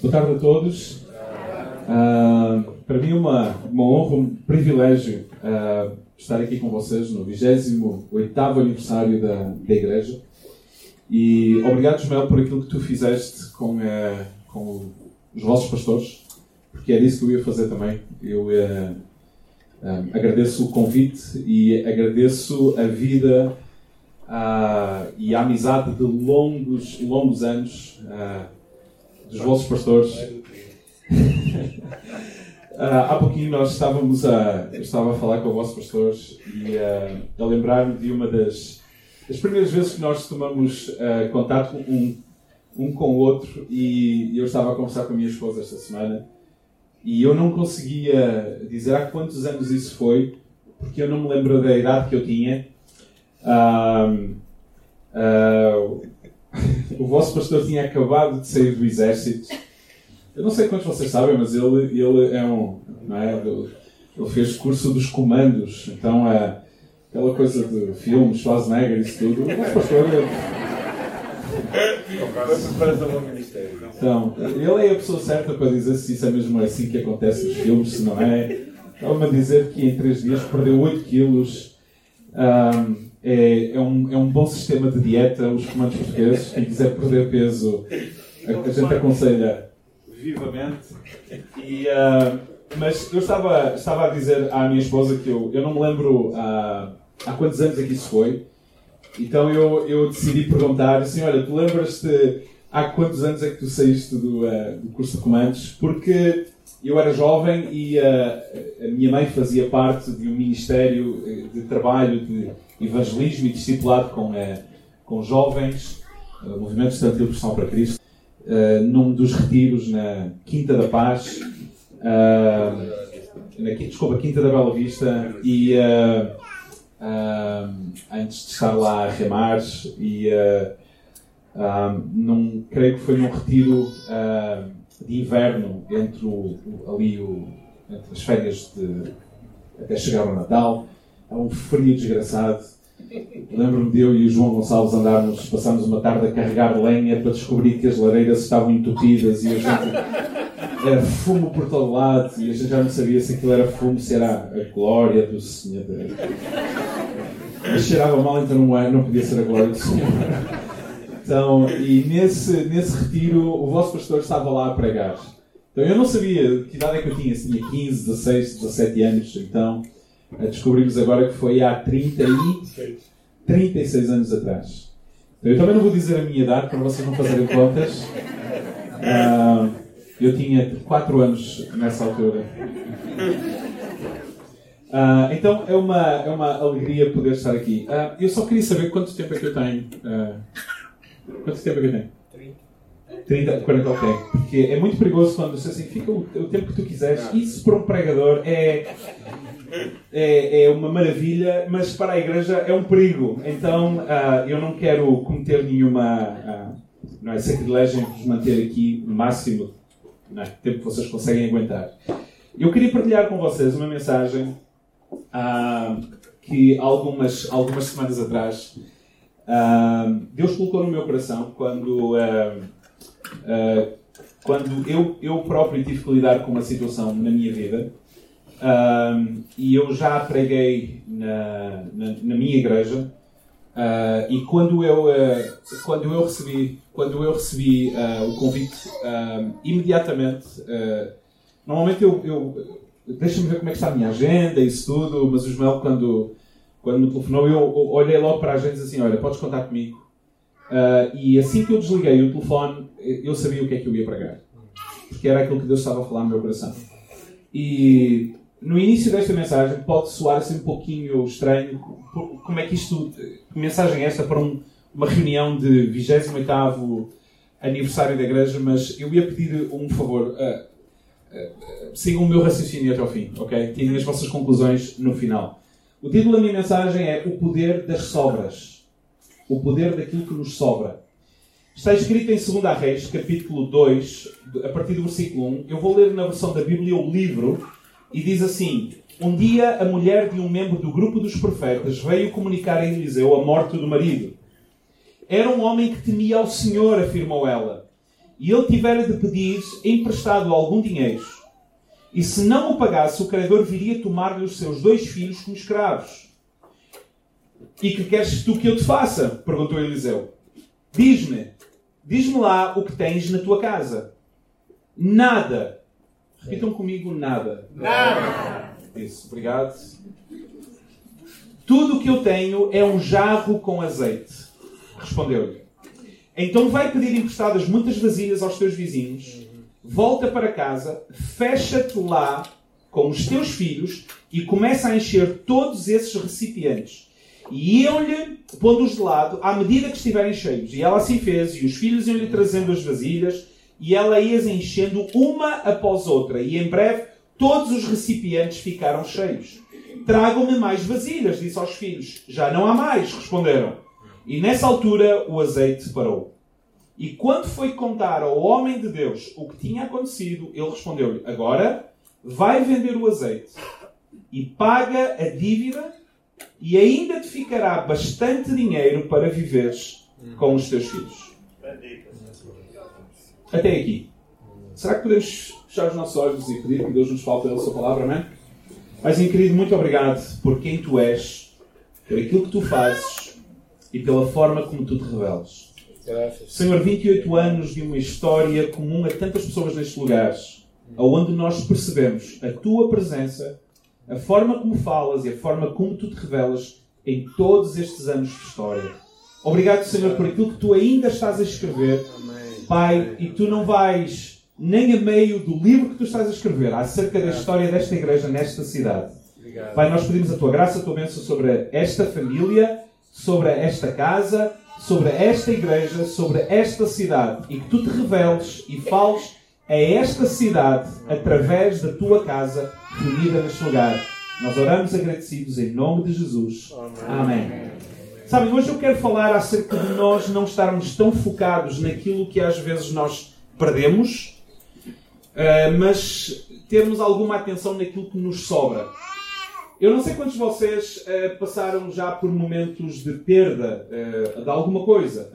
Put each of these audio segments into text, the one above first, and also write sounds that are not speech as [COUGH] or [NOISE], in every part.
Boa tarde a todos. Uh, para mim é uma, uma honra, um privilégio uh, estar aqui com vocês no 28 aniversário da, da Igreja. E obrigado, Ismael, por aquilo que tu fizeste com, uh, com os vossos pastores, porque era isso que eu ia fazer também. Eu agradeço o convite e agradeço a vida e a amizade de longos, longos anos dos vossos pastores. Uh, [LAUGHS] há pouquinho nós estávamos a, eu estava a falar com os vossos pastores e uh, a lembrar-me de uma das, das primeiras vezes que nós tomamos uh, contato um, um com o outro e eu estava a conversar com a minha esposa esta semana e eu não conseguia dizer há quantos anos isso foi porque eu não me lembro da idade que eu tinha. Uh, o vosso pastor tinha acabado de sair do exército eu não sei quantos vocês sabem, mas ele, ele é um. É? Ele, ele fez curso dos comandos, então é aquela coisa de filmes, Schwarzenegger, isso tudo. Mas, pastor, ele... Então, ele é a pessoa certa para dizer se isso é mesmo assim que acontece nos filmes, se não é. Estava-me a dizer que em 3 dias perdeu 8 quilos. Um, é, é, um, é um bom sistema de dieta, os comandos portugueses. Quem quiser perder peso, a, a gente aconselha vivamente. E, uh, mas eu estava, estava a dizer à minha esposa que eu, eu não me lembro uh, há quantos anos é que isso foi. Então eu, eu decidi perguntar assim: Olha, tu lembras-te há quantos anos é que tu saíste do, uh, do curso de comandos? Porque eu era jovem e a minha mãe fazia parte de um ministério de trabalho de evangelismo e discipulado com, com jovens, uh, Movimento Estudantil Cristão para Cristo. Uh, num dos retiros na Quinta da Paz, uh, na, desculpa, Quinta da Bela Vista, e antes de estar lá a remar, e num, creio que foi num retiro de inverno entre o, ali o, entre as férias de, até chegar ao Natal, há um frio desgraçado Lembro-me de eu e o João Gonçalves andarmos, passámos uma tarde a carregar lenha para descobrir que as lareiras estavam entupidas e a gente era fumo por todo lado e a gente já não sabia se aquilo era fumo, se era a glória do Senhor. Mas cheirava mal, então não, é, não podia ser a glória do Senhor. Então, e nesse, nesse retiro, o vosso pastor estava lá a pregar. Então eu não sabia que idade é que eu tinha, se tinha 15, 16, 17 anos, então descobrimos agora que foi há 30 e 36 anos atrás. Eu também não vou dizer a minha idade para vocês não fazerem contas. Uh, eu tinha 4 anos nessa altura. Uh, então é uma, é uma alegria poder estar aqui. Uh, eu só queria saber quanto tempo é que eu tenho. quanto tempo é que eu tenho? 30, 40, ok. Porque é muito perigoso quando você assim, fica o, o tempo que tu quiseres. Isso para um pregador é é, é uma maravilha, mas para a igreja é um perigo. Então uh, eu não quero cometer nenhuma uh, não é, sacrilégio em vos manter aqui no máximo no é, tempo que vocês conseguem aguentar. Eu queria partilhar com vocês uma mensagem uh, que algumas, algumas semanas atrás Deus colocou no meu coração quando, quando eu, eu próprio tive que lidar com uma situação na minha vida um, e eu já preguei na, na, na minha igreja. Uh, e quando eu, uh, quando eu recebi, quando eu recebi uh, o convite, imediatamente, normalmente eu, eu deixa-me ver como é que está a minha agenda, isso tudo, mas o Ismael, quando, quando me telefonou, eu olhei logo para a agenda e disse assim: Olha, podes contar comigo. e assim que eu desliguei o telefone, eu sabia o que é que eu ia pregar, porque era aquilo que Deus estava a falar no meu coração. E no início desta mensagem pode soar assim um pouquinho estranho. Como é que isto. Que mensagem é esta para um, uma reunião de 28 aniversário da igreja? Mas eu ia pedir um favor. Uh, uh, sigam o meu raciocínio até ao fim, ok? Tirem as vossas conclusões no final. O título da minha mensagem é O Poder das Sobras. O poder daquilo que nos sobra. Está escrito em 2 Reis, capítulo 2, a partir do versículo 1. Eu vou ler na versão da Bíblia o livro e diz assim: Um dia a mulher de um membro do grupo dos profetas veio comunicar a Eliseu a morte do marido. Era um homem que temia ao Senhor, afirmou ela. e ele tiver de pedir emprestado algum dinheiro, e se não o pagasse, o credor viria tomar-lhe os seus dois filhos como escravos. E que queres tu que eu te faça? perguntou Eliseu. Diz-me, diz-me lá o que tens na tua casa. Nada. Repitam comigo nada. Nada. Isso, obrigado. Tudo o que eu tenho é um jarro com azeite. Respondeu-lhe. Então vai pedir emprestadas muitas vasilhas aos teus vizinhos, volta para casa, fecha-te lá com os teus filhos e começa a encher todos esses recipientes. E iam-lhe pondo-os de lado à medida que estiverem cheios. E ela assim fez, e os filhos iam-lhe trazendo as vasilhas, e ela ia enchendo uma após outra. E em breve todos os recipientes ficaram cheios. Tragam-me mais vasilhas, disse aos filhos. Já não há mais, responderam. E nessa altura o azeite parou. E quando foi contar ao homem de Deus o que tinha acontecido, ele respondeu-lhe: Agora vai vender o azeite e paga a dívida, e ainda te ficará bastante dinheiro para viveres com os teus filhos. Até aqui. Será que podemos fechar os nossos olhos e pedir que Deus nos fale pela Sua palavra, amém? Paizinho querido, muito obrigado por quem tu és, por aquilo que tu fazes e pela forma como tu te revelas. Graças. Senhor, 28 anos de uma história comum a tantas pessoas nestes lugares, onde nós percebemos a tua presença, a forma como falas e a forma como tu te revelas em todos estes anos de história. Obrigado, Senhor, por aquilo que tu ainda estás a escrever. Pai, e tu não vais nem a meio do livro que tu estás a escrever acerca da história desta igreja nesta cidade. Pai, nós pedimos a tua graça, a tua bênção sobre esta família, sobre esta casa, sobre esta igreja, sobre esta cidade e que tu te reveles e fales a esta cidade através da tua casa reunida neste lugar. Nós oramos agradecidos em nome de Jesus. Amém. Sabem, hoje eu quero falar acerca de nós não estarmos tão focados naquilo que às vezes nós perdemos, eh, mas termos alguma atenção naquilo que nos sobra. Eu não sei quantos de vocês eh, passaram já por momentos de perda eh, de alguma coisa.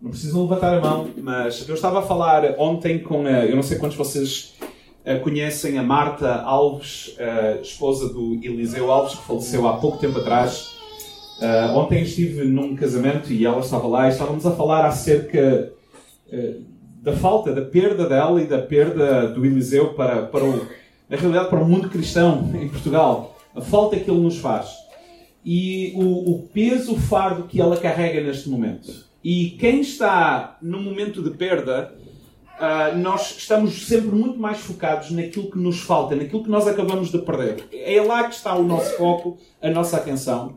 Não precisam levantar a mão, mas eu estava a falar ontem com. Eu não sei quantos de vocês conhecem a Marta Alves, eh, esposa do Eliseu Alves, que faleceu há pouco tempo atrás. Ah, ontem estive num casamento e ela estava lá e estávamos a falar acerca eh, da falta, da perda dela e da perda do Eliseu para, para o, na realidade, para o mundo cristão em Portugal. A falta que ele nos faz. E o, o peso, o fardo que ela carrega neste momento. E quem está num momento de perda, ah, nós estamos sempre muito mais focados naquilo que nos falta, naquilo que nós acabamos de perder. É lá que está o nosso foco, a nossa atenção.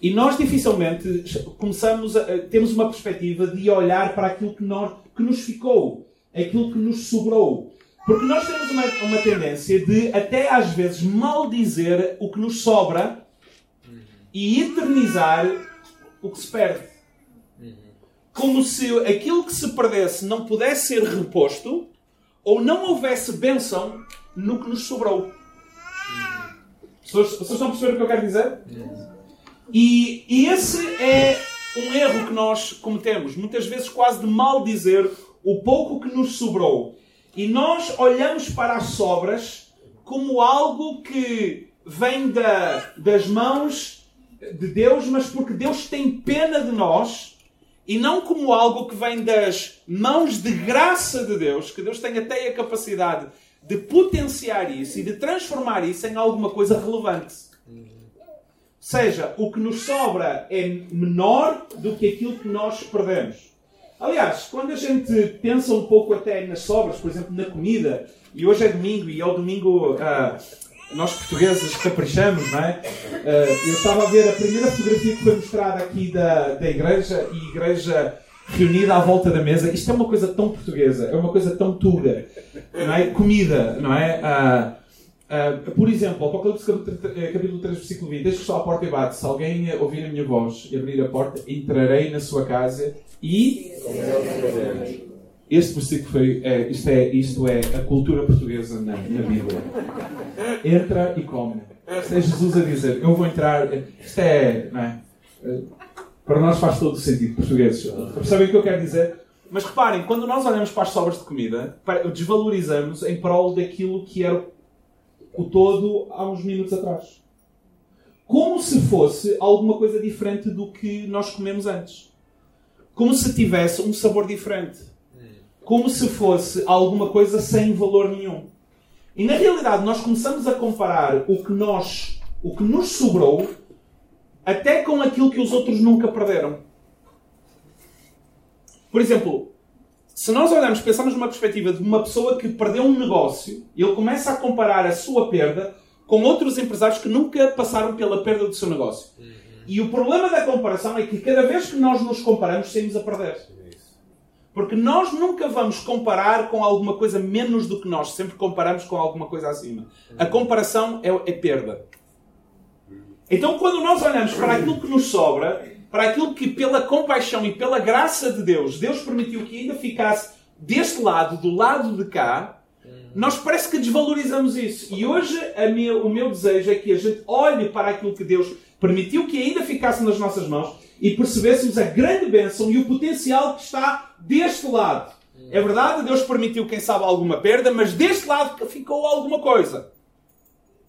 E nós dificilmente começamos a- temos uma perspectiva de olhar para aquilo que, nós, que nos ficou, aquilo que nos sobrou. Porque nós temos uma, uma tendência de, até às vezes, maldizer o que nos sobra e eternizar o que se perde. Como se aquilo que se perdesse não pudesse ser reposto ou não houvesse bênção no que nos sobrou. Vocês, vocês estão a perceber o que eu quero dizer? E, e esse é um erro que nós cometemos, muitas vezes quase de maldizer o pouco que nos sobrou. E nós olhamos para as sobras como algo que vem da, das mãos de Deus, mas porque Deus tem pena de nós, e não como algo que vem das mãos de graça de Deus, que Deus tem até a capacidade de potenciar isso e de transformar isso em alguma coisa relevante. Ou seja, o que nos sobra é menor do que aquilo que nós perdemos. Aliás, quando a gente pensa um pouco até nas sobras, por exemplo, na comida, e hoje é domingo, e ao domingo ah, nós portugueses caprichamos, não é? Ah, eu estava a ver a primeira fotografia que foi mostrada aqui da, da igreja, e igreja reunida à volta da mesa. Isto é uma coisa tão portuguesa, é uma coisa tão tuga, não é? Comida, não é? Ah, ah, por exemplo, Apocalipse capítulo tre- eh, capítulo 3, versículo 20: Deixe que estou à porta e bate. Se alguém eh, ouvir a minha voz e abrir a porta, entrarei na sua casa e. Este versículo foi. É, isto, é, isto é a cultura portuguesa na, na Bíblia. Entra e come. Isto é Jesus a dizer: Eu vou entrar. Isto é. Não é? Para nós faz todo o sentido, portugueses. Percebem o que eu quero dizer? Mas reparem, quando nós olhamos para as sobras de comida, desvalorizamos em prol daquilo que era o todo há uns minutos atrás. Como se fosse alguma coisa diferente do que nós comemos antes. Como se tivesse um sabor diferente. Como se fosse alguma coisa sem valor nenhum. E na realidade nós começamos a comparar o que nós, o que nos sobrou, até com aquilo que os outros nunca perderam. Por exemplo, se nós olharmos, pensamos numa perspectiva de uma pessoa que perdeu um negócio ele começa a comparar a sua perda com outros empresários que nunca passaram pela perda do seu negócio. Uhum. E o problema da comparação é que cada vez que nós nos comparamos, saímos a perder. Porque nós nunca vamos comparar com alguma coisa menos do que nós, sempre comparamos com alguma coisa acima. A comparação é, é perda. Então, quando nós olhamos para aquilo que nos sobra, para aquilo que, pela compaixão e pela graça de Deus, Deus permitiu que ainda ficasse deste lado, do lado de cá, nós parece que desvalorizamos isso. E hoje o meu desejo é que a gente olhe para aquilo que Deus permitiu que ainda ficasse nas nossas mãos e percebêssemos a grande bênção e o potencial que está deste lado. É verdade, Deus permitiu, quem sabe, alguma perda, mas deste lado ficou alguma coisa.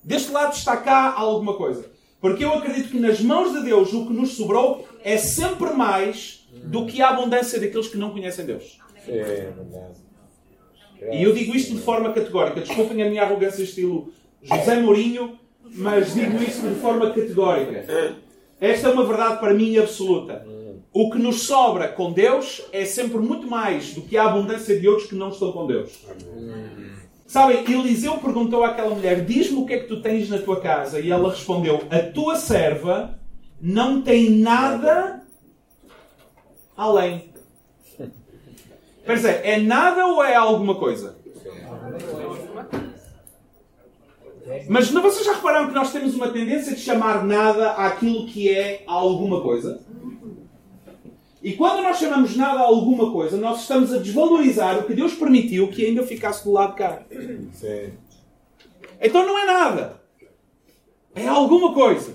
Deste lado está cá alguma coisa. Porque eu acredito que nas mãos de Deus o que nos sobrou é sempre mais do que a abundância daqueles que não conhecem Deus. É verdade. E eu digo isto de forma categórica. Desculpem a minha arrogância estilo José Mourinho, mas digo isto de forma categórica. Esta é uma verdade para mim absoluta. O que nos sobra com Deus é sempre muito mais do que a abundância de outros que não estão com Deus. Sabem, Eliseu perguntou àquela mulher: Diz-me o que é que tu tens na tua casa. E ela respondeu: A tua serva não tem nada além. Quer dizer, é nada ou é alguma coisa? Mas não, vocês já repararam que nós temos uma tendência de chamar nada àquilo que é alguma coisa? E quando nós chamamos nada a alguma coisa, nós estamos a desvalorizar o que Deus permitiu que ainda ficasse do lado de cá. Sim. Então não é nada. É alguma coisa.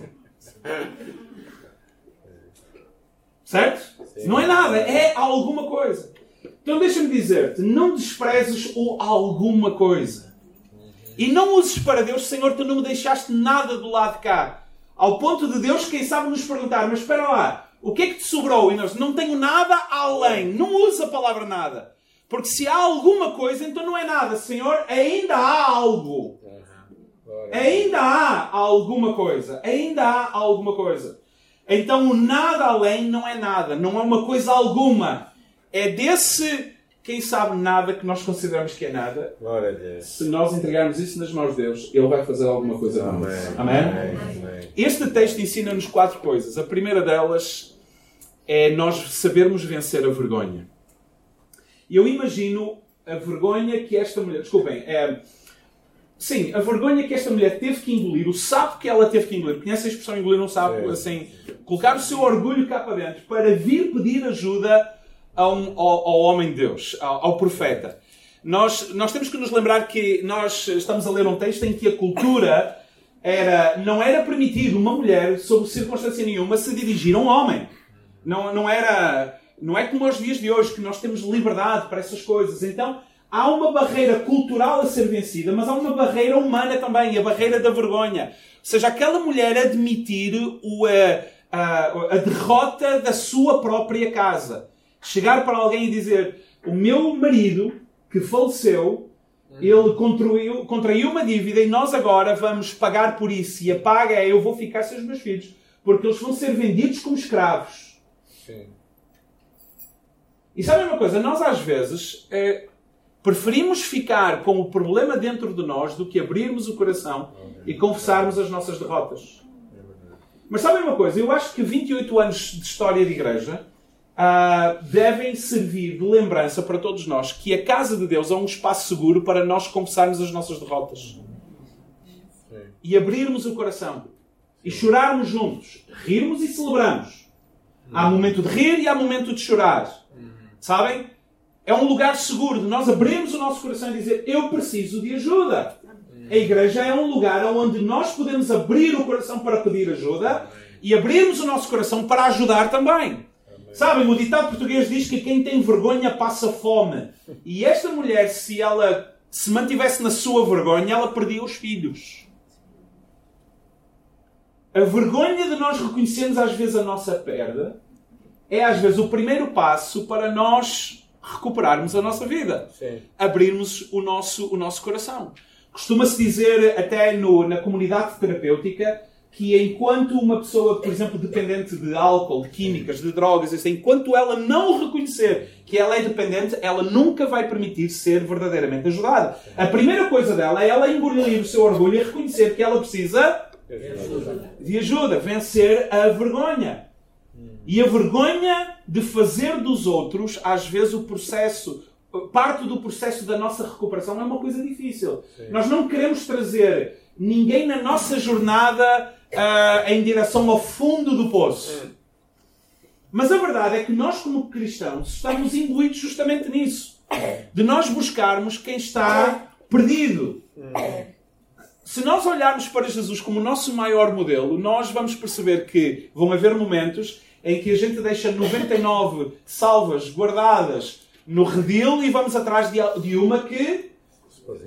Certo? Sim. Não é nada, é alguma coisa. Então deixa-me dizer-te, não desprezes o alguma coisa. E não uses para Deus, Senhor, tu não me deixaste nada do lado de cá. Ao ponto de Deus, quem sabe, nos perguntar, mas espera lá, o que é que te sobrou? E nós não tenho nada além. Não usa a palavra nada. Porque se há alguma coisa, então não é nada. Senhor, ainda há algo. Ainda há alguma coisa. Ainda há alguma coisa. Então o nada além não é nada. Não é uma coisa alguma. É desse, quem sabe, nada que nós consideramos que é nada. Se nós entregarmos isso nas mãos de Deus, Ele vai fazer alguma coisa Amém. Amém? Amém? Este texto ensina-nos quatro coisas. A primeira delas é nós sabermos vencer a vergonha. E eu imagino a vergonha que esta mulher. Desculpem. É, sim, a vergonha que esta mulher teve que engolir, o sapo que ela teve que engolir. Conhece a expressão engolir um sapo? Assim, colocar o seu orgulho cá para dentro para vir pedir ajuda ao, ao, homem de Deus, ao, ao profeta. Nós, nós temos que nos lembrar que nós estamos a ler um texto em que a cultura era, não era permitido uma mulher, sob circunstância nenhuma, se dirigir a um homem. Não, não era. Não é como os dias de hoje, que nós temos liberdade para essas coisas. Então, há uma barreira cultural a ser vencida, mas há uma barreira humana também, a barreira da vergonha. Ou seja, aquela mulher admitir o, a, a, a derrota da sua própria casa. Chegar para alguém e dizer: O meu marido, que faleceu, ele contraiu, contraiu uma dívida e nós agora vamos pagar por isso. E a paga é: eu vou ficar sem os meus filhos, porque eles vão ser vendidos como escravos. Sim. E sabem uma coisa? Nós às vezes é, preferimos ficar com o problema dentro de nós do que abrirmos o coração e confessarmos as nossas derrotas. Mas sabem uma coisa? Eu acho que 28 anos de história de igreja uh, devem servir de lembrança para todos nós que a casa de Deus é um espaço seguro para nós confessarmos as nossas derrotas. E abrirmos o coração. E chorarmos juntos. Rirmos e celebramos. Há momento de rir e há momento de chorar. Sabem? É um lugar seguro de nós abrirmos o nosso coração e dizer: Eu preciso de ajuda. A igreja é um lugar onde nós podemos abrir o coração para pedir ajuda e abrirmos o nosso coração para ajudar também. Sabem, o ditado português diz que quem tem vergonha passa fome. E esta mulher, se ela se mantivesse na sua vergonha, ela perdia os filhos. A vergonha de nós reconhecermos às vezes a nossa perda é às vezes o primeiro passo para nós recuperarmos a nossa vida. Sim. Abrirmos o nosso, o nosso coração. Costuma-se dizer, até no, na comunidade terapêutica, que enquanto uma pessoa, por exemplo, dependente de álcool, de químicas, de drogas, assim, enquanto ela não reconhecer que ela é dependente, ela nunca vai permitir ser verdadeiramente ajudada. A primeira coisa dela é ela engolir o seu orgulho e reconhecer que ela precisa de ajuda, vencer a vergonha. E a vergonha de fazer dos outros, às vezes, o processo, parte do processo da nossa recuperação é uma coisa difícil. Sim. Nós não queremos trazer ninguém na nossa jornada uh, em direção ao fundo do poço. Mas a verdade é que nós, como cristãos, estamos imbuídos justamente nisso. De nós buscarmos quem está perdido. Se nós olharmos para Jesus como o nosso maior modelo, nós vamos perceber que vão haver momentos em que a gente deixa 99 salvas guardadas no redil e vamos atrás de uma que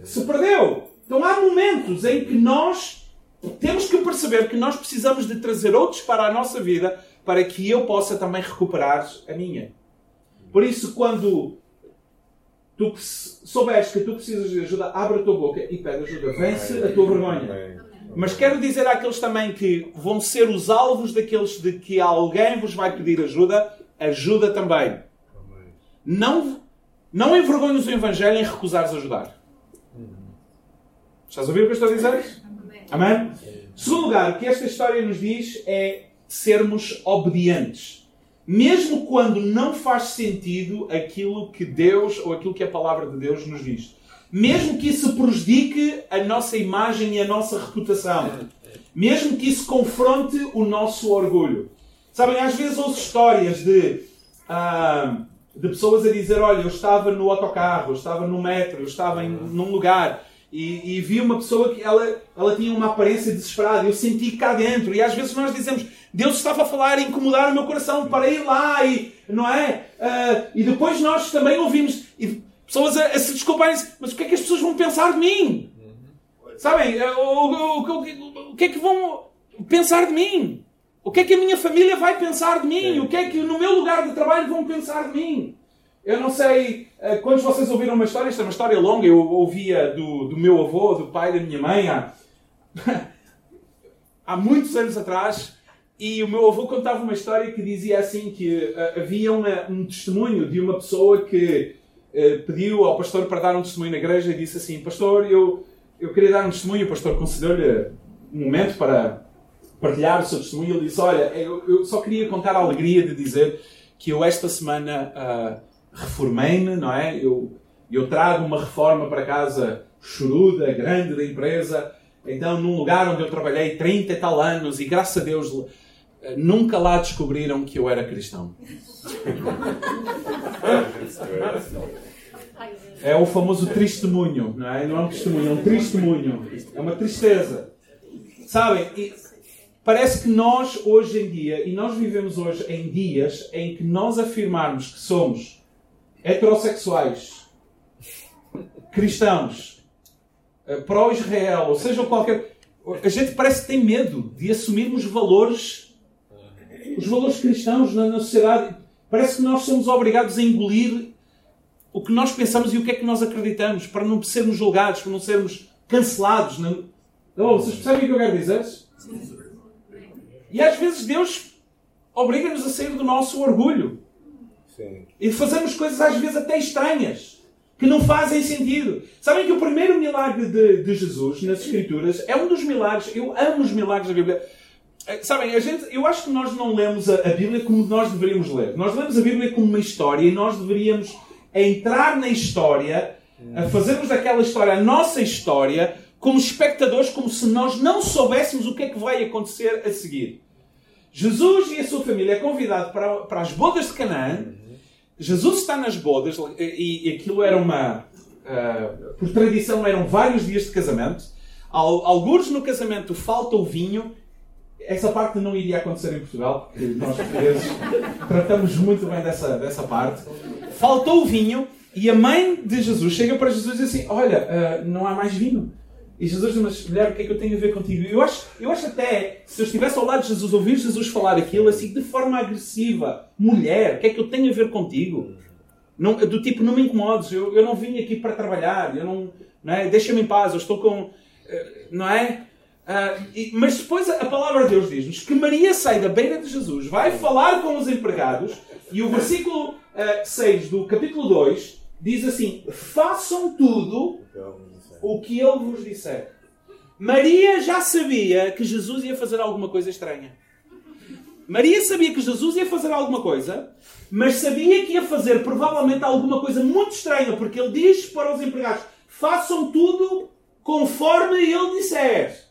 se perdeu. Então há momentos em que nós temos que perceber que nós precisamos de trazer outros para a nossa vida para que eu possa também recuperar a minha. Por isso, quando tu souberes que tu precisas de ajuda, abre a tua boca e pede ajuda. Vence a tua vergonha. Mas quero dizer àqueles também que vão ser os alvos daqueles de que alguém vos vai pedir ajuda, ajuda também. Não, não envergonhes o Evangelho em recusares ajudar. Estás a ouvir o que eu estou a dizer? Amém? Segundo lugar, o que esta história nos diz é sermos obedientes. Mesmo quando não faz sentido aquilo que Deus ou aquilo que a palavra de Deus nos diz mesmo que isso prejudique a nossa imagem e a nossa reputação, mesmo que isso confronte o nosso orgulho. Sabem, às vezes ouço histórias de, ah, de pessoas a dizer: Olha, eu estava no autocarro, eu estava no metro, eu estava em, num lugar e, e, vi uma pessoa que ela, ela tinha uma aparência desesperada. Eu senti cá dentro. E às vezes nós dizemos: Deus estava a falar, a incomodar o meu coração para ir lá, e, não é? Uh, e depois nós também ouvimos. Pessoas a, a se desculparem mas o que é que as pessoas vão pensar de mim? Sabem? O, o, o, o, que é que vão pensar de mim? O que é que a minha família vai pensar de mim? O que é que no meu lugar de trabalho vão pensar de mim? Eu não sei uh, quantos de vocês ouviram uma história, esta é uma história longa, eu ouvia do, do meu avô, do pai da minha mãe, há, [LAUGHS] há muitos anos atrás, e o meu avô contava uma história que dizia assim que uh, havia uma, um testemunho de uma pessoa que eh, pediu ao pastor para dar um testemunho na igreja e disse assim: Pastor, eu, eu queria dar um testemunho. O pastor concedeu-lhe um momento para partilhar o seu testemunho. Ele disse: Olha, eu, eu só queria contar a alegria de dizer que eu esta semana uh, reformei-me, não é? Eu, eu trago uma reforma para casa choruda, grande da empresa. Então, num lugar onde eu trabalhei 30 e tal anos, e graças a Deus eh, nunca lá descobriram que eu era cristão. É o famoso testemunho, não é? Não é um testemunho, é um testemunho. É uma tristeza. Sabem? E parece que nós, hoje em dia, e nós vivemos hoje em dias em que nós afirmarmos que somos heterossexuais, cristãos, eh, pró-Israel, ou seja, qualquer. A gente parece que tem medo de assumirmos valores, os valores cristãos na, sociedade. Parece que nós somos obrigados a engolir o que nós pensamos e o que é que nós acreditamos, para não sermos julgados, para não sermos cancelados. Não... Oh, vocês percebem o que eu quero dizer? E às vezes Deus obriga-nos a sair do nosso orgulho. Sim. E fazemos coisas às vezes até estranhas, que não fazem sentido. Sabem que o primeiro milagre de, de Jesus nas Escrituras é um dos milagres, eu amo os milagres da Bíblia. Eh, sabem, a gente, eu acho que nós não lemos a, a Bíblia como nós deveríamos ler. Nós lemos a Bíblia como uma história e nós deveríamos entrar na história, a fazermos daquela história a nossa história, como espectadores, como se nós não soubéssemos o que é que vai acontecer a seguir. Jesus e a sua família é convidado para, para as bodas de Canaã. Jesus está nas bodas e, e aquilo era uma. Uh, por tradição, eram vários dias de casamento. Alguns no casamento falta o vinho. essa parte não iria acontecer em Portugal, porque nós portugueses [LAUGHS] tratamos muito bem dessa, dessa parte. Faltou o vinho e a mãe de Jesus chega para Jesus e diz assim: Olha, uh, não há mais vinho. E Jesus diz: Mas mulher, o que é que eu tenho a ver contigo? Eu acho, eu acho até, se eu estivesse ao lado de Jesus, ouvir Jesus falar aquilo assim de forma agressiva: Mulher, o que é que eu tenho a ver contigo? Não, do tipo, não me incomodes, eu, eu não vim aqui para trabalhar, eu não, não é? deixa-me em paz, eu estou com. Eh, não é? Uh, e, mas depois a, palavra de Deus diz-nos que Maria sai da beira de Jesus, vai falar com os empregados, e o versículo uh, eh, 6 do capítulo 2 diz assim: Façam tudo o que ele vos disser. Maria já sabia que Jesus ia fazer alguma coisa estranha. Maria sabia que Jesus ia fazer alguma coisa, mas sabia que ia fazer provavelmente alguma coisa muito estranha, porque ele diz para os empregados: façam tudo conforme ele disser.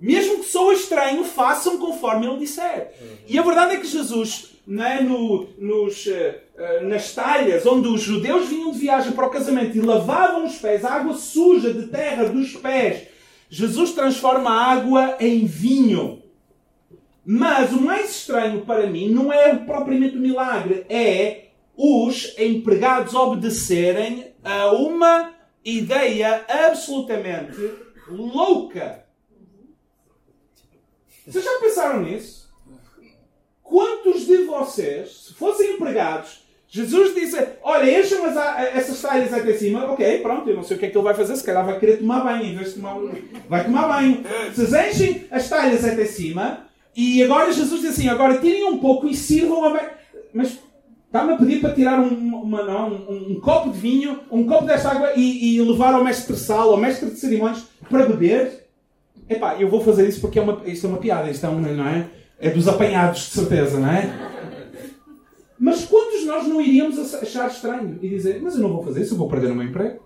Mesmo que soa estranho, façam conforme ele disser. E a verdade é que Jesus, né, no, nos, uh, nas talhas onde os judeus vinham de viagem para o casamento e lavavam os pés, a água suja de terra dos pés, Jesus transforma a água em vinho. Mas o mais estranho para mim não é propriamente o milagre, é os empregados obedecerem a uma ideia absolutamente louca. Vocês já pensaram nisso? Quantos de vocês, se fossem empregados, Jesus disse: Olha, enchem essas talhas até cima, ok, pronto, eu não sei o que é que ele vai fazer, se calhar vai querer tomar banho, em vez de tomar Vai tomar banho. Vocês enchem as talhas até cima, e agora Jesus diz assim: agora tirem um pouco e sirvam a. Mas está-me a pedir para tirar um, uma, não, um, um, copo de vinho, um copo desta água e, e, levar ao mestre de sal, ao mestre de cerimónias, para beber? Epá, eu vou fazer isso porque é uma, isto é uma piada, isto é, um, não é? É dos apanhados, de certeza, não é? Mas quantos nós não iríamos achar estranho e dizer: Mas eu não vou fazer isso, eu vou perder o meu emprego,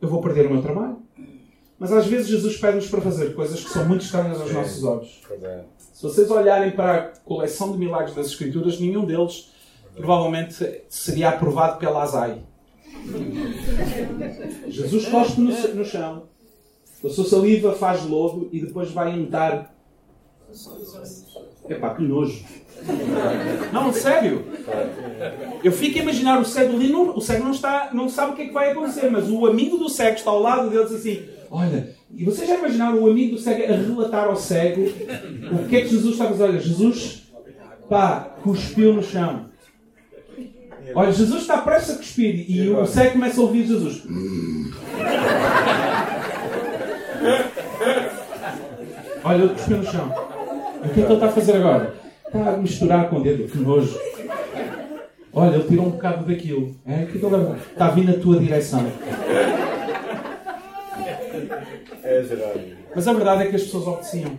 eu vou perder o meu trabalho. Mas às vezes Jesus pede-nos para fazer coisas que são muito estranhas aos nossos olhos. Se vocês olharem para a coleção de milagres das Escrituras, nenhum deles provavelmente seria aprovado pela ASAI. Jesus cospe no, no chão, a sua saliva faz lodo e depois vai untar. Epá, que nojo. Não, sério. Eu fico a imaginar o cego ali, não, o cego não, está, não sabe o que é que vai acontecer, mas o amigo do cego está ao lado dele e diz assim: Olha, e vocês já imaginaram o amigo do cego a relatar ao cego o que é que Jesus está a fazer? Olha, Jesus, pá, cuspiu no chão. Olha, Jesus está prestes a cuspir e o cego começa a ouvir Jesus. Olha, ele cuspiu no chão. O que é que ele está a fazer agora? Está a misturar com o dedo. Que nojo. Olha, ele tirou um bocado daquilo. É? Que é que ele está a vir na tua direção? É Mas a verdade é que as pessoas obedeciam.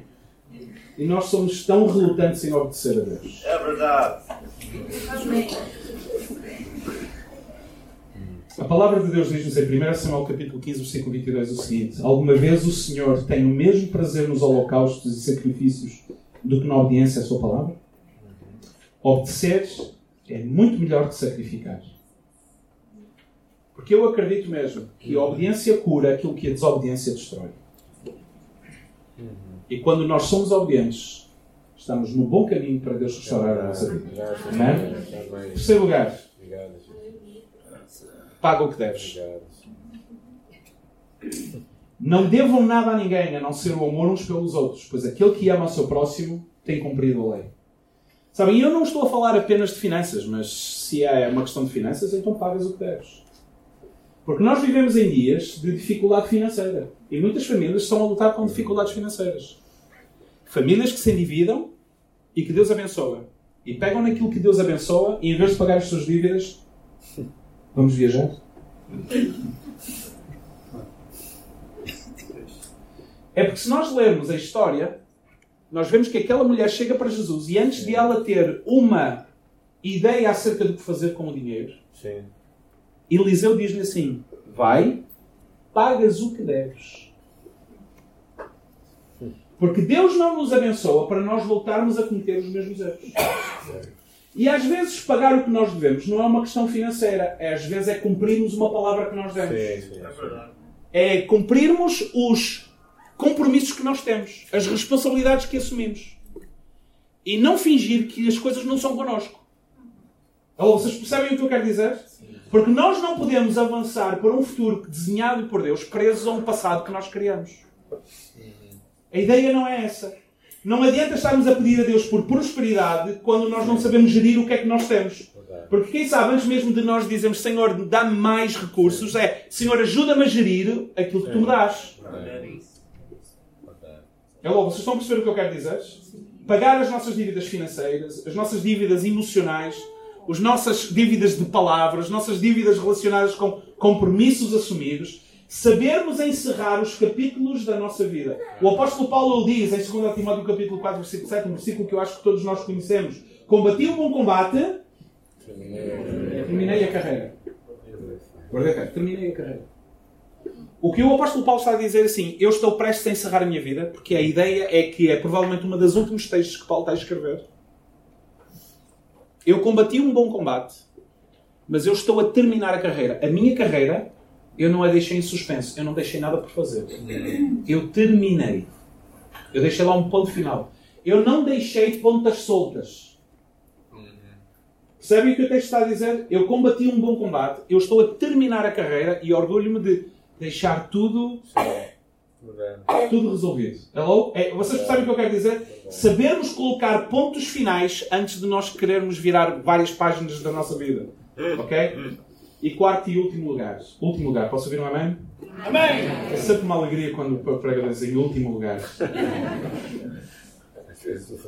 E nós somos tão relutantes em obedecer a Deus. É verdade. A palavra de Deus diz-nos em 1 Samuel capítulo 15, versículo 22 o seguinte: Alguma vez o Senhor tem o mesmo prazer nos holocaustos e sacrifícios do que na obediência à sua palavra? Obedecer é muito melhor que sacrificar. Porque eu acredito mesmo que a obediência cura aquilo que a desobediência destrói. E quando nós somos obedientes, estamos no bom caminho para Deus restaurar a nossa vida. Amém? Terceiro lugar. Paga o que deves. Não devam nada a ninguém a não ser o amor uns pelos outros, pois aquele que ama o seu próximo tem cumprido a lei. Sabem, eu não estou a falar apenas de finanças, mas se é uma questão de finanças, então pagas o que deves. Porque nós vivemos em dias de dificuldade financeira. E muitas famílias estão a lutar com dificuldades financeiras. Famílias que se endividam e que Deus abençoa. E pegam naquilo que Deus abençoa e em vez de pagar as suas dívidas, vamos viajar? É porque se nós lermos a história, nós vemos que aquela mulher chega para Jesus e antes de ela ter uma ideia acerca do que fazer com o dinheiro, Sim. Eliseu diz-lhe assim: Vai, pagas o que deves. Porque Deus não nos abençoa para nós voltarmos a cometer os mesmos erros. E às vezes pagar o que nós devemos não é uma questão financeira, é, às vezes é cumprirmos uma palavra que nós demos. Sim, sim, é, é cumprirmos os compromissos que nós temos, as responsabilidades que assumimos. E não fingir que as coisas não são connosco. Alô, vocês percebem o que eu quero dizer? Porque nós não podemos avançar para um futuro desenhado por Deus presos a um passado que nós criamos. A ideia não é essa. Não adianta estarmos a pedir a Deus por prosperidade quando nós não sabemos gerir o que é que nós temos. Porque quem sabe, antes mesmo de nós dizermos Senhor, dá-me mais recursos, é Senhor, ajuda-me a gerir aquilo que tu me dás. É logo, vocês estão a perceber o que eu quero dizer? Pagar as nossas dívidas financeiras, as nossas dívidas emocionais, as nossas dívidas de palavras, as nossas dívidas relacionadas com compromissos assumidos, sabermos encerrar os capítulos da nossa vida. O apóstolo Paulo diz em 2 Timóteo capítulo 4, versículo 7, um versículo que eu acho que todos nós conhecemos. Combati um bom combate, terminei a carreira. Terminei a carreira. O que o apóstolo Paulo está a dizer assim, eu estou prestes a encerrar a minha vida, porque a ideia é que é provavelmente uma das últimos textos que Paulo está a escrever. Eu combati um bom combate, mas eu estou a terminar a carreira. A minha carreira, eu não a deixei em suspenso. Eu não deixei nada por fazer. Eu terminei. Eu deixei lá um ponto final. Eu não deixei pontas soltas. Percebem o que o texto está a dizer? Eu combati um bom combate, eu estou a terminar a carreira e orgulho-me de deixar tudo tudo resolvido. Hello? É, vocês percebem o que eu quero dizer? Sabermos colocar pontos finais antes de nós querermos virar várias páginas da nossa vida. Ok? E quarto e último lugar. Último lugar. Posso ouvir um amém? Amém! É sempre uma alegria quando o prega diz em último lugar.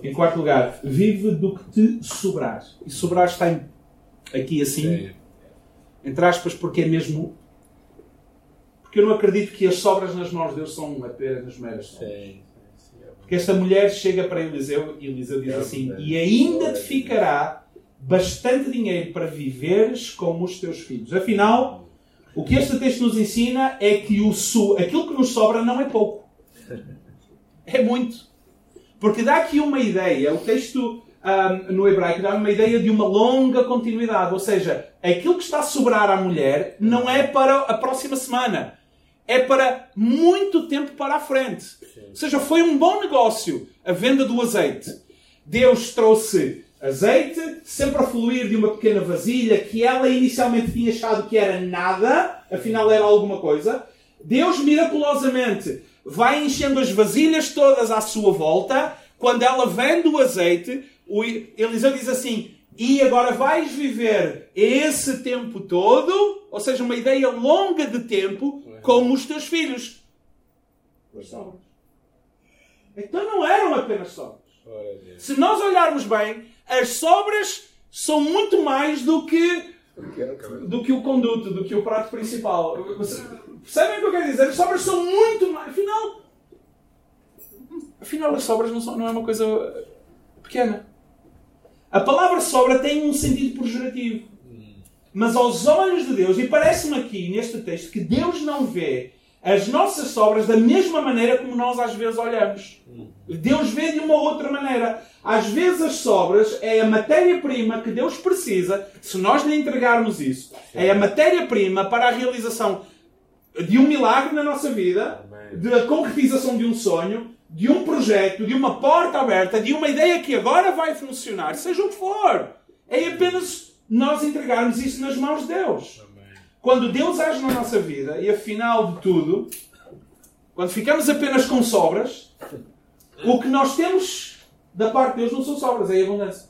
Em quarto lugar, vive do que te sobrar. E sobrar está em, aqui assim, entre aspas, porque é mesmo porque eu não acredito que as sobras nas mãos de Deus são apenas meras sobras. Porque esta mulher chega para Eliseu e Eliseu diz assim: E ainda te ficará bastante dinheiro para viveres como os teus filhos. Afinal, o que este texto nos ensina é que o su, aquilo que nos sobra não é pouco. [LAUGHS] É muito. Porque dá aqui uma ideia, o texto um, no hebraico dá uma ideia de uma longa continuidade. Ou seja, aquilo que está a sobrar à mulher não é para a próxima semana é para muito tempo para a frente. Sim. Ou seja, foi um bom negócio a venda do azeite. Deus trouxe azeite, sempre a fluir de uma pequena vasilha que ela inicialmente tinha achado que era nada, afinal era alguma coisa. Deus miraculosamente vai enchendo as vasilhas todas à sua volta. Quando ela vende o azeite, o Eliseu diz assim: E agora vais viver esse tempo todo, ou seja, uma ideia longa de tempo, como os teus filhos. As sobras. Então não eram apenas sobras. Se nós olharmos bem, as sobras são muito mais do que do que o conduto, do que o prato principal. Percebem o que eu quero dizer? As sobras são muito mais. Afinal, afinal as sobras não, são, não é uma coisa pequena. A palavra sobra tem um sentido pejorativo. Mas aos olhos de Deus, e parece-me aqui neste texto que Deus não vê as nossas sobras da mesma maneira como nós às vezes olhamos. Deus vê de uma outra maneira. Às vezes as sobras é a matéria-prima que Deus precisa, se nós lhe entregarmos isso, é a matéria-prima para a realização de um milagre na nossa vida, da concretização de um sonho, de um projeto, de uma porta aberta, de uma ideia que agora vai funcionar, seja o que for. É apenas nós entregarmos isso nas mãos de Deus. Quando Deus age na nossa vida e afinal de tudo, quando ficamos apenas com sobras, o que nós temos da parte de Deus não são sobras, é abundância.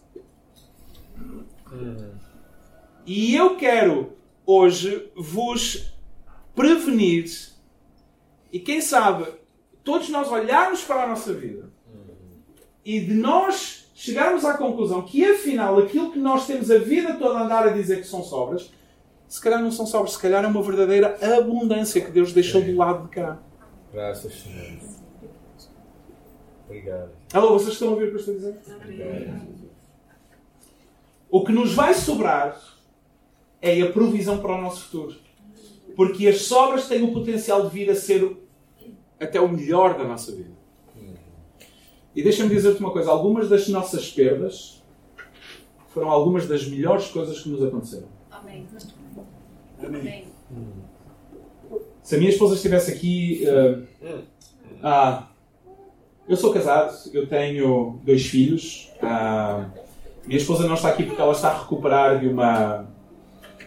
E eu quero hoje vos prevenir e quem sabe todos nós olharmos para a nossa vida e de nós chegarmos à conclusão que afinal aquilo que nós temos a vida toda a andar a dizer que são sobras, se calhar não são sobras, se calhar é uma verdadeira abundância que Deus deixou do lado de cá. Graças, Senhor. Obrigado. Alô, vocês estão a ouvir o que eu estou a dizer? Obrigado. O que nos vai sobrar é a provisão para o nosso futuro. Porque as sobras têm o potencial de vir a ser até o melhor da nossa vida. E deixa-me dizer-te uma coisa: algumas das nossas perdas foram algumas das melhores coisas que nos aconteceram. Amém. Amém. Se a minha esposa estivesse aqui uh, Ah, eu sou casado, eu tenho dois filhos. Ah, minha esposa não está aqui porque ela está a recuperar de uma.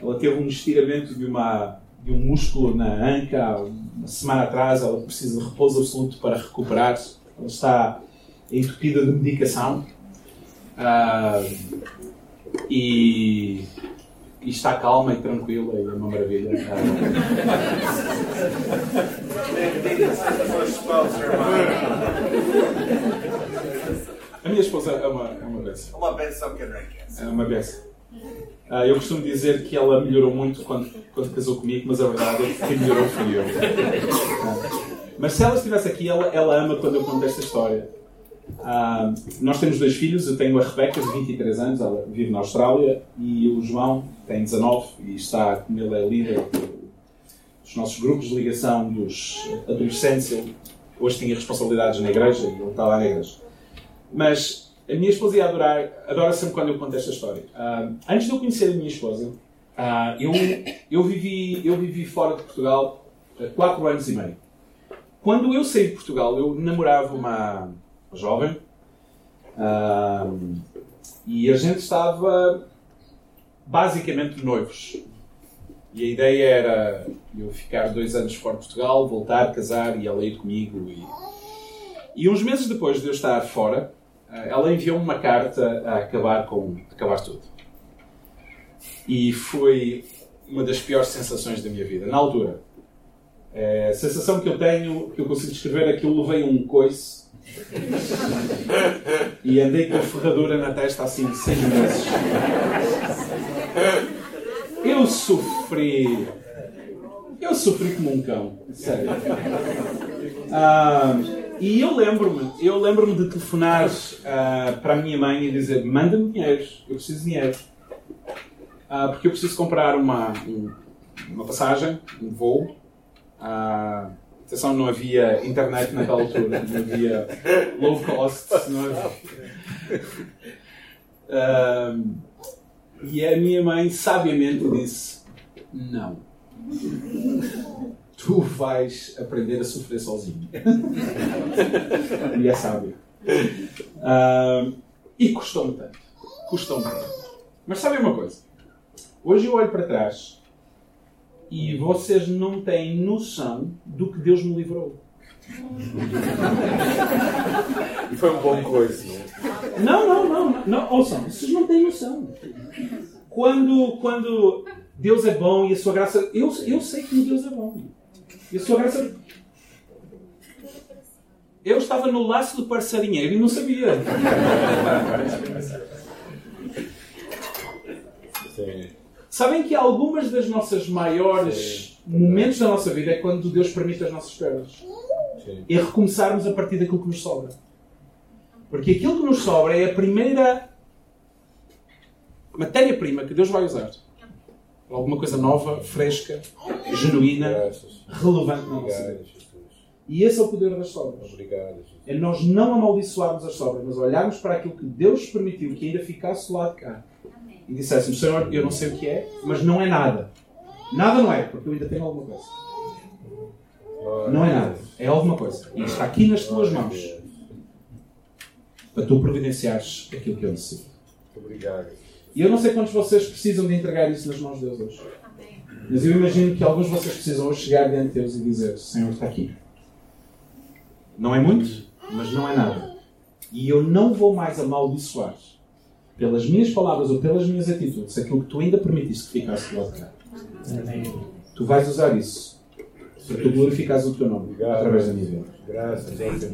Ela teve um estiramento de, uma, de um músculo na anca uma semana atrás. Ela precisa de repouso absoluto para recuperar. Ela está entupida de medicação. Ah, e, e está calma e tranquila e é uma maravilha. A minha esposa é uma, é uma benção. Uma benção que não é É uma benção. Ah, eu costumo dizer que ela melhorou muito quando, quando casou comigo, mas a verdade é que melhorou fui eu. Ah, mas se ela estivesse aqui, ela, ela ama quando eu conto esta história. Ah, nós temos dois filhos, eu tenho a Rebeca, de 23 anos, ela vive na Austrália, e o João tem 19 e está, como ele é líder dos nossos grupos de ligação dos adolescentes. Ele hoje tinha responsabilidades na igreja e ele está lá na igreja. Mas a minha esposa ia adorar, adora sempre quando eu conto esta história. Ah, antes de eu conhecer a minha esposa, ah, eu, eu, vivi, eu vivi fora de Portugal 4 anos e meio. Quando eu saí de Portugal, eu namorava uma jovem e a gente estava basicamente noivos. E a ideia era eu ficar dois anos fora de Portugal, voltar, casar e ela ir comigo. E, e uns meses depois de eu estar fora, ela enviou-me uma carta a acabar com acabar tudo. E foi uma das piores sensações da minha vida, na altura. É, a sensação que eu tenho, que eu consigo descrever, é que eu levei um coice e andei com a ferradura na testa assim seis meses. Eu sofri. Eu sofri como um cão, sério. Ah, e eu lembro-me, eu lembro-me de telefonar uh, para a minha mãe e dizer: manda-me dinheiro, eu preciso de dinheiro. Uh, porque eu preciso comprar uma, um, uma passagem, um voo. Uh, atenção, não havia internet naquela altura, não havia low cost. Não havia. Uh, e a minha mãe sabiamente disse: Não. Tu vais aprender a sofrer sozinho. [LAUGHS] e é sábio. Uh, e custou-me tanto. Custou-me tanto. Mas sabem uma coisa? Hoje eu olho para trás e vocês não têm noção do que Deus me livrou. E foi um bom coisa, não, não, não, não. Ouçam, vocês não têm noção. Quando, quando Deus é bom e a sua graça. Eu, eu sei que Deus é bom. E a sua graça. Eu estava no laço do parceirinheiro e não sabia. Sim. Sabem que algumas das nossas maiores Sim. momentos da nossa vida é quando Deus permite as nossas perdas. Sim. E recomeçarmos a partir daquilo que nos sobra. Porque aquilo que nos sobra é a primeira matéria-prima que Deus vai usar. Alguma coisa nova, fresca, genuína, Graças. relevante na nossa vida. E esse é o poder das sobras. Obrigado. É nós não amaldiçoarmos as sobras, mas olharmos para aquilo que Deus permitiu que ainda ficasse do lado de cá. E disséssemos, Senhor, eu não sei o que é, mas não é nada. Nada não é, porque eu ainda tenho alguma coisa. Glória Não é nada. É alguma coisa. E está aqui nas tuas Glória mãos para tu providenciares aquilo que eu necessito. Obrigado. E eu não sei quantos de vocês precisam de entregar isso nas mãos de Deus hoje. Mas eu imagino que alguns de vocês precisam hoje chegar diante de Deus e dizer: Senhor, está aqui. Não é muito, mas não é nada. E eu não vou mais amaldiçoar pelas minhas palavras ou pelas minhas atitudes aquilo que tu ainda permitiste que ficasse do lado de cá. Tu vais usar isso para tu glorificares o teu nome Obrigado. através da minha vida. Graças a Deus.